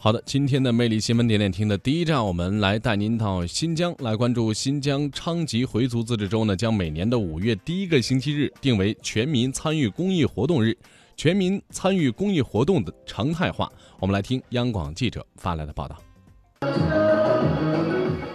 好的，今天的魅力新闻点点听的第一站，我们来带您到新疆，来关注新疆昌吉回族自治州呢，将每年的五月第一个星期日定为全民参与公益活动日，全民参与公益活动的常态化。我们来听央广记者发来的报道。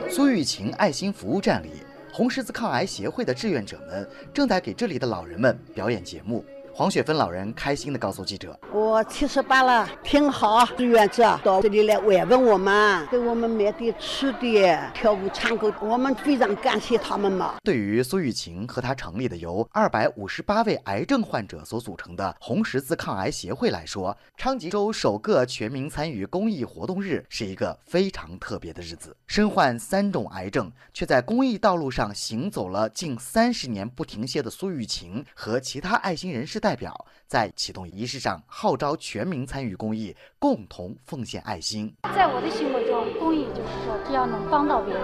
苏玉琴爱心服务站里，红十字抗癌协会的志愿者们正在给这里的老人们表演节目。黄雪芬老人开心地告诉记者：“我七十八了，挺好。志愿者到这里来慰问我们，给我们买点吃的，跳舞唱歌，我们非常感谢他们嘛。”对于苏玉琴和她成立的由二百五十八位癌症患者所组成的红十字抗癌协会来说，昌吉州首个全民参与公益活动日是一个非常特别的日子。身患三种癌症，却在公益道路上行走了近三十年不停歇的苏玉琴和其他爱心人士。代表在启动仪式上号召全民参与公益，共同奉献爱心。在我的心目中，公益就是说，只要能帮到别人，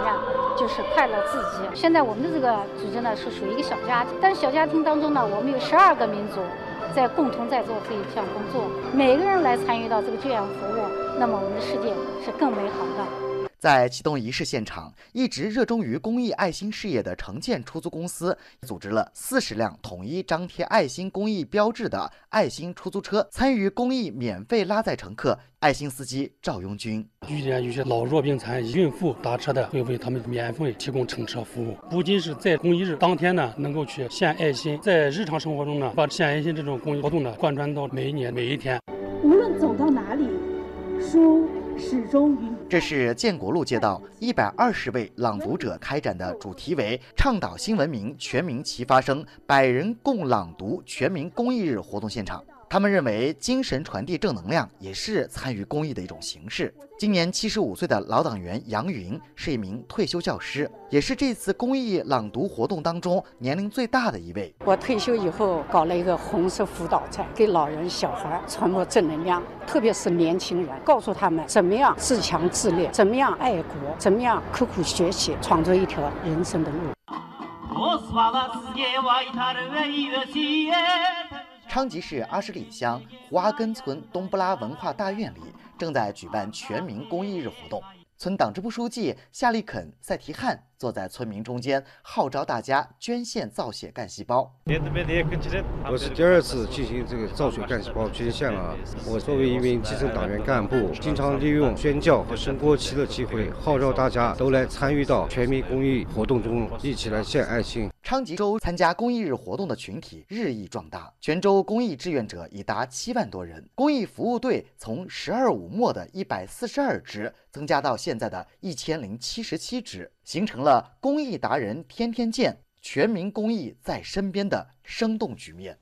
就是快乐自己。现在我们的这个组织呢，是属于一个小家庭，但是小家庭当中呢，我们有十二个民族在共同在做这一项工作，每个人来参与到这个志愿服务，那么我们的世界是更美好的。在启动仪式现场，一直热衷于公益爱心事业的城建出租公司组织了四十辆统一张贴爱心公益标志的爱心出租车，参与公益免费拉载乘客。爱心司机赵拥军遇见有些老弱病残、孕妇打车的，会为他们免费提供乘车服务。不仅是在公益日当天呢，能够去献爱心，在日常生活中呢，把献爱心这种公益活动呢，贯穿到每一年每一天。无论走到哪里，书始终与。这是建国路街道一百二十位朗读者开展的主题为“倡导新文明，全民齐发声，百人共朗读”全民公益日活动现场。他们认为，精神传递正能量也是参与公益的一种形式。今年七十五岁的老党员杨云是一名退休教师，也是这次公益朗读活动当中年龄最大的一位。我退休以后搞了一个红色辅导站，给老人、小孩传播正能量，特别是年轻人，告诉他们怎么样自强自立，怎么样爱国，怎么样刻苦学习，创作一条人生的路。昌吉市阿什里乡胡阿根村东布拉文化大院里正在举办全民公益日活动。村党支部书记夏利肯赛提汉坐在村民中间，号召大家捐献造血干细胞。我是第二次进行这个造血干细胞捐献了。我作为一名基层党员干部，经常利用宣教和升国旗的机会，号召大家都来参与到全民公益活动中，一起来献爱心。昌吉州参加公益日活动的群体日益壮大，全州公益志愿者已达七万多人，公益服务队从“十二五”末的一百四十二支增加到现在的一千零七十七支，形成了公益达人天天见、全民公益在身边的生动局面。